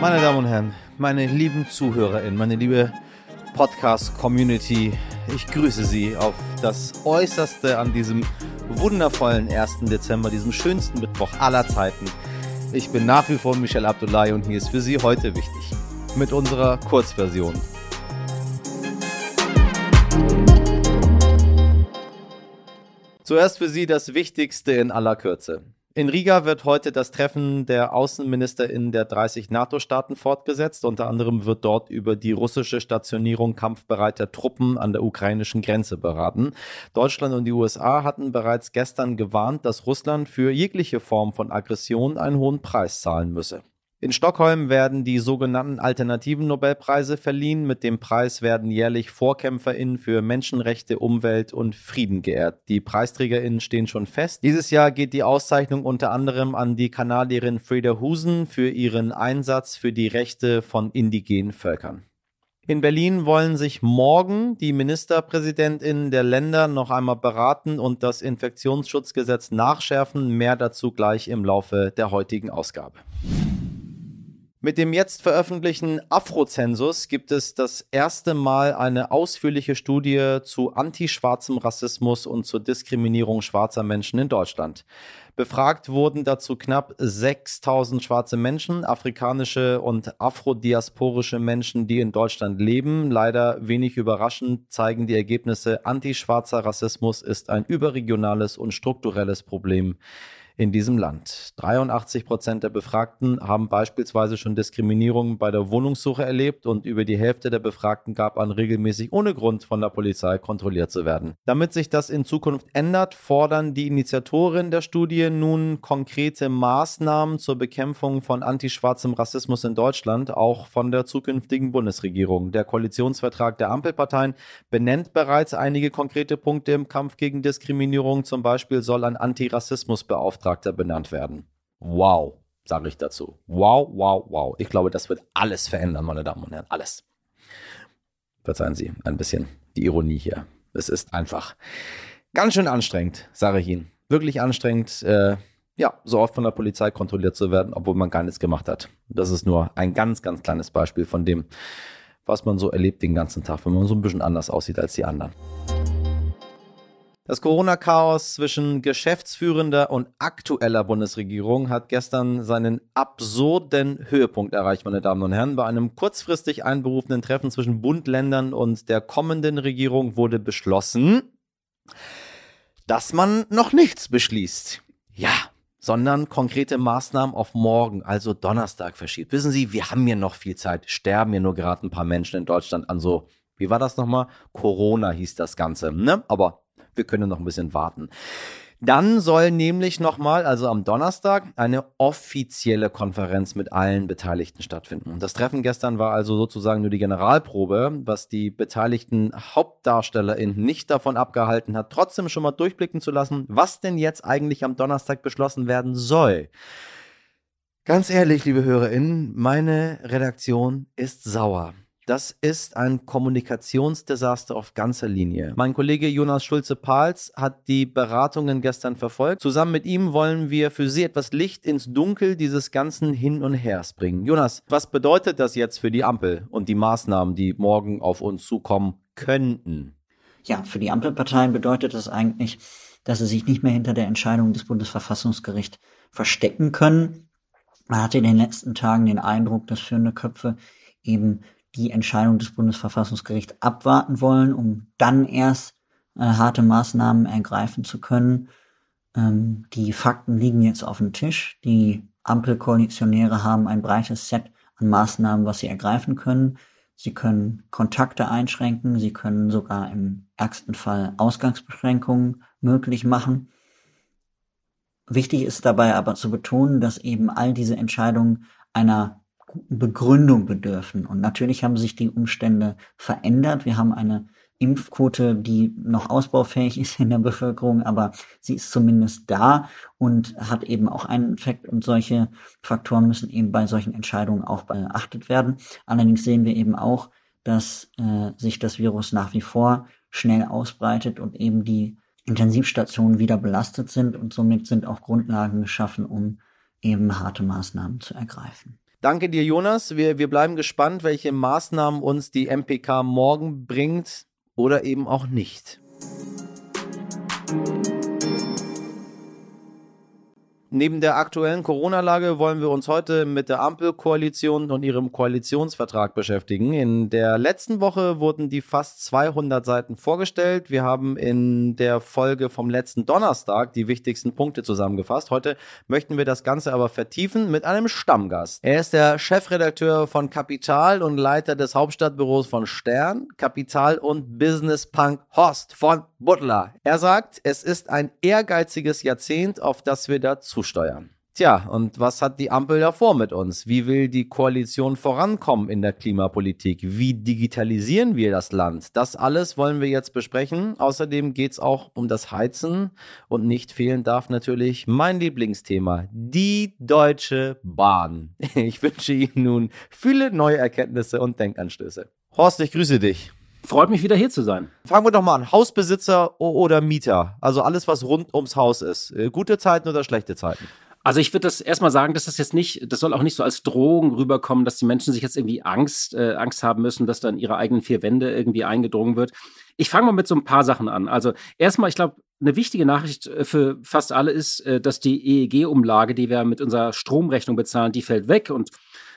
Meine Damen und Herren, meine lieben ZuhörerInnen, meine liebe Podcast-Community, ich grüße Sie auf das Äußerste an diesem wundervollen 1. Dezember, diesem schönsten Mittwoch aller Zeiten. Ich bin nach wie vor Michel Abdullahi und hier ist für Sie heute wichtig mit unserer Kurzversion. Zuerst für Sie das Wichtigste in aller Kürze. In Riga wird heute das Treffen der Außenminister in der 30 NATO-Staaten fortgesetzt. Unter anderem wird dort über die russische Stationierung kampfbereiter Truppen an der ukrainischen Grenze beraten. Deutschland und die USA hatten bereits gestern gewarnt, dass Russland für jegliche Form von Aggression einen hohen Preis zahlen müsse. In Stockholm werden die sogenannten alternativen Nobelpreise verliehen. Mit dem Preis werden jährlich VorkämpferInnen für Menschenrechte, Umwelt und Frieden geehrt. Die PreisträgerInnen stehen schon fest. Dieses Jahr geht die Auszeichnung unter anderem an die Kanadierin Freda Husen für ihren Einsatz für die Rechte von indigenen Völkern. In Berlin wollen sich morgen die Ministerpräsidentinnen der Länder noch einmal beraten und das Infektionsschutzgesetz nachschärfen. Mehr dazu gleich im Laufe der heutigen Ausgabe. Mit dem jetzt veröffentlichten Afrozensus gibt es das erste Mal eine ausführliche Studie zu antischwarzem Rassismus und zur Diskriminierung schwarzer Menschen in Deutschland. Befragt wurden dazu knapp 6000 schwarze Menschen, afrikanische und afrodiasporische Menschen, die in Deutschland leben. Leider wenig überraschend zeigen die Ergebnisse, antischwarzer Rassismus ist ein überregionales und strukturelles Problem in diesem Land. 83 Prozent der Befragten haben beispielsweise schon Diskriminierung bei der Wohnungssuche erlebt und über die Hälfte der Befragten gab an, regelmäßig ohne Grund von der Polizei kontrolliert zu werden. Damit sich das in Zukunft ändert, fordern die Initiatoren der Studie nun konkrete Maßnahmen zur Bekämpfung von antischwarzem Rassismus in Deutschland, auch von der zukünftigen Bundesregierung. Der Koalitionsvertrag der Ampelparteien benennt bereits einige konkrete Punkte im Kampf gegen Diskriminierung. Zum Beispiel soll ein Antirassismusbeauftragter Beauftragter benannt werden. Wow, sage ich dazu. Wow, wow, wow. Ich glaube, das wird alles verändern, meine Damen und Herren. Alles. Verzeihen Sie ein bisschen die Ironie hier. Es ist einfach ganz schön anstrengend, sage ich Ihnen. Wirklich anstrengend, äh, ja, so oft von der Polizei kontrolliert zu werden, obwohl man gar nichts gemacht hat. Das ist nur ein ganz, ganz kleines Beispiel von dem, was man so erlebt den ganzen Tag, wenn man so ein bisschen anders aussieht als die anderen. Das Corona-Chaos zwischen geschäftsführender und aktueller Bundesregierung hat gestern seinen absurden Höhepunkt erreicht, meine Damen und Herren. Bei einem kurzfristig einberufenen Treffen zwischen Bund, Ländern und der kommenden Regierung wurde beschlossen, dass man noch nichts beschließt. Ja, sondern konkrete Maßnahmen auf morgen, also Donnerstag verschiebt. Wissen Sie, wir haben hier noch viel Zeit, sterben hier nur gerade ein paar Menschen in Deutschland an so, wie war das nochmal? Corona hieß das Ganze, ne? Aber wir können noch ein bisschen warten. Dann soll nämlich nochmal, also am Donnerstag, eine offizielle Konferenz mit allen Beteiligten stattfinden. Das Treffen gestern war also sozusagen nur die Generalprobe, was die beteiligten HauptdarstellerInnen nicht davon abgehalten hat, trotzdem schon mal durchblicken zu lassen, was denn jetzt eigentlich am Donnerstag beschlossen werden soll. Ganz ehrlich, liebe HörerInnen, meine Redaktion ist sauer. Das ist ein Kommunikationsdesaster auf ganzer Linie. Mein Kollege Jonas Schulze-Pahls hat die Beratungen gestern verfolgt. Zusammen mit ihm wollen wir für Sie etwas Licht ins Dunkel dieses ganzen Hin und Hers bringen. Jonas, was bedeutet das jetzt für die Ampel und die Maßnahmen, die morgen auf uns zukommen könnten? Ja, für die Ampelparteien bedeutet das eigentlich, dass sie sich nicht mehr hinter der Entscheidung des Bundesverfassungsgerichts verstecken können. Man hatte in den letzten Tagen den Eindruck, dass führende Köpfe eben die Entscheidung des Bundesverfassungsgerichts abwarten wollen, um dann erst äh, harte Maßnahmen ergreifen zu können. Ähm, die Fakten liegen jetzt auf dem Tisch. Die Ampelkoalitionäre haben ein breites Set an Maßnahmen, was sie ergreifen können. Sie können Kontakte einschränken, sie können sogar im ärgsten Fall Ausgangsbeschränkungen möglich machen. Wichtig ist dabei aber zu betonen, dass eben all diese Entscheidungen einer Begründung bedürfen. Und natürlich haben sich die Umstände verändert. Wir haben eine Impfquote, die noch ausbaufähig ist in der Bevölkerung, aber sie ist zumindest da und hat eben auch einen Effekt und solche Faktoren müssen eben bei solchen Entscheidungen auch beachtet werden. Allerdings sehen wir eben auch, dass äh, sich das Virus nach wie vor schnell ausbreitet und eben die Intensivstationen wieder belastet sind und somit sind auch Grundlagen geschaffen, um eben harte Maßnahmen zu ergreifen. Danke dir, Jonas. Wir, wir bleiben gespannt, welche Maßnahmen uns die MPK morgen bringt oder eben auch nicht. Neben der aktuellen Corona-Lage wollen wir uns heute mit der Ampelkoalition und ihrem Koalitionsvertrag beschäftigen. In der letzten Woche wurden die fast 200 Seiten vorgestellt. Wir haben in der Folge vom letzten Donnerstag die wichtigsten Punkte zusammengefasst. Heute möchten wir das Ganze aber vertiefen mit einem Stammgast. Er ist der Chefredakteur von Kapital und Leiter des Hauptstadtbüros von Stern, Kapital und Business Punk Horst von Butler. Er sagt, es ist ein ehrgeiziges Jahrzehnt, auf das wir dazu zusteuern. Tja, und was hat die Ampel da vor mit uns? Wie will die Koalition vorankommen in der Klimapolitik? Wie digitalisieren wir das Land? Das alles wollen wir jetzt besprechen. Außerdem geht es auch um das Heizen und nicht fehlen darf natürlich mein Lieblingsthema, die Deutsche Bahn. Ich wünsche Ihnen nun viele neue Erkenntnisse und Denkanstöße. Horst, ich grüße dich. Freut mich wieder hier zu sein. Fangen wir doch mal an. Hausbesitzer oder Mieter? Also alles, was rund ums Haus ist. Äh, gute Zeiten oder schlechte Zeiten? Also ich würde das erstmal sagen, dass das jetzt nicht, das soll auch nicht so als Drohung rüberkommen, dass die Menschen sich jetzt irgendwie Angst, äh, Angst haben müssen, dass dann ihre eigenen vier Wände irgendwie eingedrungen wird. Ich fange mal mit so ein paar Sachen an. Also erstmal, ich glaube, eine wichtige Nachricht äh, für fast alle ist, dass die EEG-Umlage, die wir mit unserer Stromrechnung bezahlen, die fällt weg und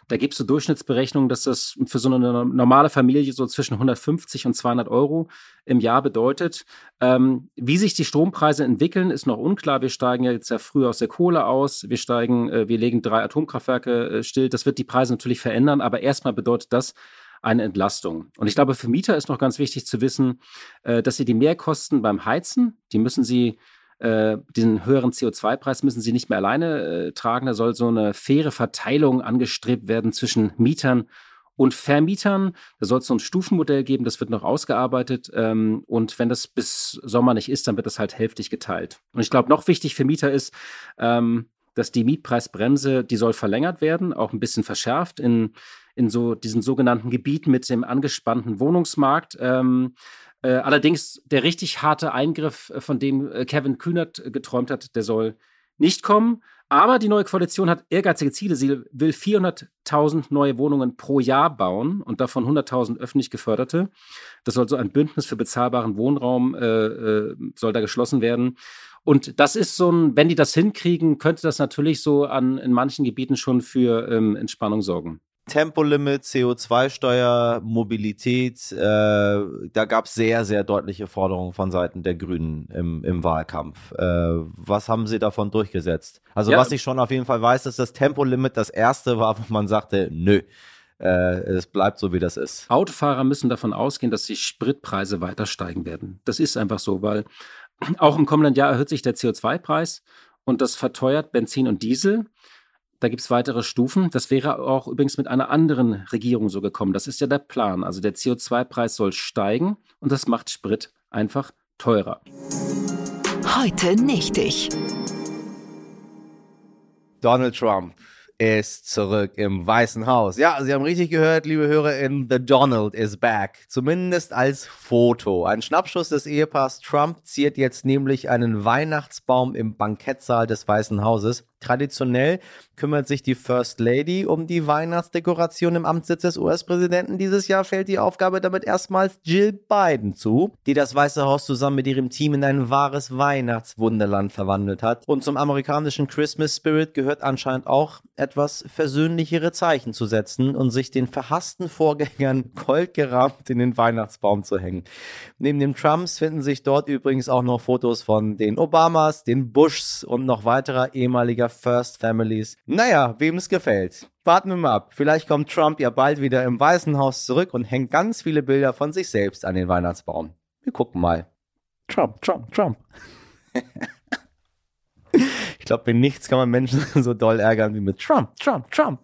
da gibt es so Durchschnittsberechnungen, dass das für so eine normale Familie so zwischen 150 und 200 Euro im Jahr bedeutet. Ähm, wie sich die Strompreise entwickeln, ist noch unklar. Wir steigen ja jetzt ja früh aus der Kohle aus. Wir steigen, äh, wir legen drei Atomkraftwerke äh, still. Das wird die Preise natürlich verändern, aber erstmal bedeutet das, eine Entlastung. Und ich glaube, für Mieter ist noch ganz wichtig zu wissen, äh, dass sie die Mehrkosten beim Heizen, die müssen sie äh, diesen höheren CO2-Preis müssen sie nicht mehr alleine äh, tragen. Da soll so eine faire Verteilung angestrebt werden zwischen Mietern und Vermietern. Da soll es so ein Stufenmodell geben, das wird noch ausgearbeitet. Ähm, und wenn das bis Sommer nicht ist, dann wird das halt hälftig geteilt. Und ich glaube, noch wichtig für Mieter ist, ähm, dass die Mietpreisbremse, die soll verlängert werden, auch ein bisschen verschärft in, in so diesen sogenannten Gebieten mit dem angespannten Wohnungsmarkt. Ähm, äh, allerdings der richtig harte Eingriff, äh, von dem äh, Kevin Kühnert geträumt hat, der soll nicht kommen. Aber die neue Koalition hat ehrgeizige Ziele. Sie will 400.000 neue Wohnungen pro Jahr bauen und davon 100.000 öffentlich geförderte. Das soll so ein Bündnis für bezahlbaren Wohnraum äh, soll da geschlossen werden. Und das ist so ein, wenn die das hinkriegen, könnte das natürlich so an in manchen Gebieten schon für ähm, Entspannung sorgen. Tempolimit, CO2-Steuer, Mobilität, äh, da gab es sehr, sehr deutliche Forderungen von Seiten der Grünen im, im Wahlkampf. Äh, was haben sie davon durchgesetzt? Also ja. was ich schon auf jeden Fall weiß, ist, dass Tempolimit das erste war, wo man sagte, nö, äh, es bleibt so, wie das ist. Autofahrer müssen davon ausgehen, dass die Spritpreise weiter steigen werden. Das ist einfach so, weil auch im kommenden Jahr erhöht sich der CO2-Preis und das verteuert Benzin und Diesel. Da gibt es weitere Stufen. Das wäre auch übrigens mit einer anderen Regierung so gekommen. Das ist ja der Plan. Also der CO2-Preis soll steigen und das macht Sprit einfach teurer. Heute nicht ich. Donald Trump ist zurück im Weißen Haus. Ja, Sie haben richtig gehört, liebe HörerInnen, The Donald is back. Zumindest als Foto. Ein Schnappschuss des Ehepaars Trump ziert jetzt nämlich einen Weihnachtsbaum im Bankettsaal des Weißen Hauses. Traditionell kümmert sich die First Lady um die Weihnachtsdekoration im Amtssitz des US-Präsidenten. Dieses Jahr fällt die Aufgabe damit erstmals Jill Biden zu, die das Weiße Haus zusammen mit ihrem Team in ein wahres Weihnachtswunderland verwandelt hat. Und zum amerikanischen Christmas Spirit gehört anscheinend auch etwas versöhnlichere Zeichen zu setzen und sich den verhassten Vorgängern goldgerahmt in den Weihnachtsbaum zu hängen. Neben den Trumps finden sich dort übrigens auch noch Fotos von den Obamas, den Bushs und noch weiterer ehemaliger First Families. Naja, wem es gefällt. Warten wir mal ab. Vielleicht kommt Trump ja bald wieder im Weißen Haus zurück und hängt ganz viele Bilder von sich selbst an den Weihnachtsbaum. Wir gucken mal. Trump, Trump, Trump. ich glaube, mit nichts kann man Menschen so doll ärgern wie mit Trump, Trump, Trump.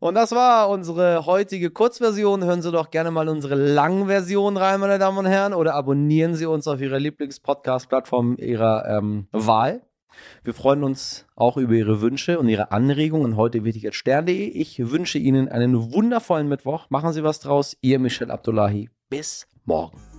Und das war unsere heutige Kurzversion. Hören Sie doch gerne mal unsere Langversion rein, meine Damen und Herren, oder abonnieren Sie uns auf Ihrer Lieblings-Podcast-Plattform Ihrer ähm, Wahl. Wir freuen uns auch über Ihre Wünsche und Ihre Anregungen. Heute als Stern.de. Ich wünsche Ihnen einen wundervollen Mittwoch. Machen Sie was draus. Ihr Michel Abdullahi. Bis morgen.